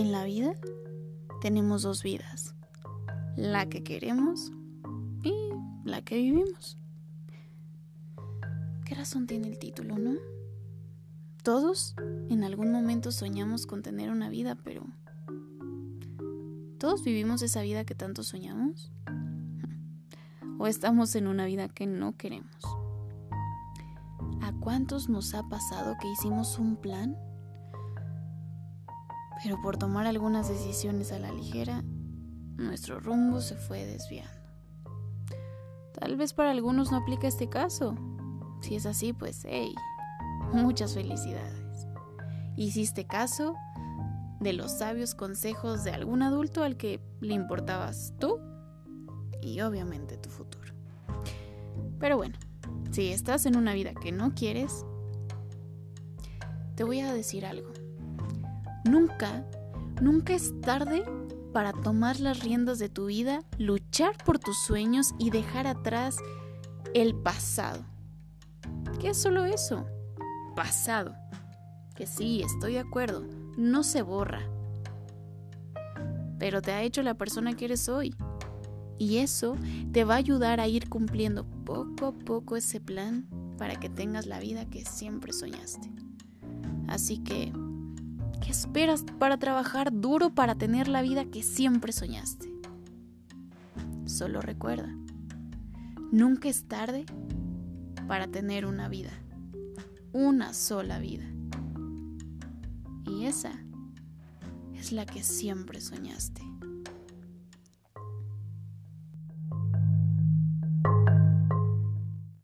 En la vida tenemos dos vidas, la que queremos y la que vivimos. ¿Qué razón tiene el título, no? Todos en algún momento soñamos con tener una vida, pero ¿todos vivimos esa vida que tanto soñamos? ¿O estamos en una vida que no queremos? ¿A cuántos nos ha pasado que hicimos un plan? Pero por tomar algunas decisiones a la ligera, nuestro rumbo se fue desviando. Tal vez para algunos no aplica este caso. Si es así, pues hey, muchas felicidades. Hiciste caso de los sabios consejos de algún adulto al que le importabas tú y obviamente tu futuro. Pero bueno, si estás en una vida que no quieres, te voy a decir algo. Nunca, nunca es tarde para tomar las riendas de tu vida, luchar por tus sueños y dejar atrás el pasado. ¿Qué es solo eso? Pasado. Que sí, estoy de acuerdo, no se borra. Pero te ha hecho la persona que eres hoy. Y eso te va a ayudar a ir cumpliendo poco a poco ese plan para que tengas la vida que siempre soñaste. Así que ¿Qué esperas para trabajar duro para tener la vida que siempre soñaste? Solo recuerda, nunca es tarde para tener una vida, una sola vida. Y esa es la que siempre soñaste.